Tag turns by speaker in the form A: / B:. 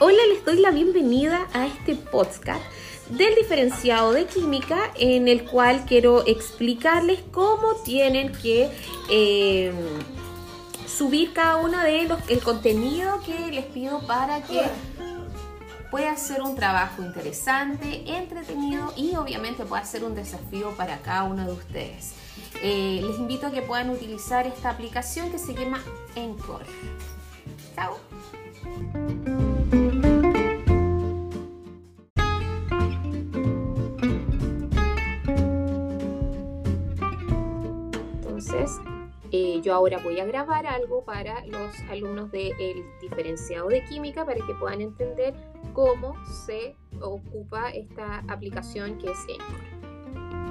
A: Hola, les doy la bienvenida a este podcast del diferenciado de química en el cual quiero explicarles cómo tienen que eh, subir cada uno de los el contenido que les pido para que pueda ser un trabajo interesante, entretenido y obviamente pueda ser un desafío para cada uno de ustedes. Eh, les invito a que puedan utilizar esta aplicación que se llama Encore. Chao. Entonces, eh, yo ahora voy a grabar algo para los alumnos del diferenciado de química para que puedan entender cómo se ocupa esta aplicación que es Encore.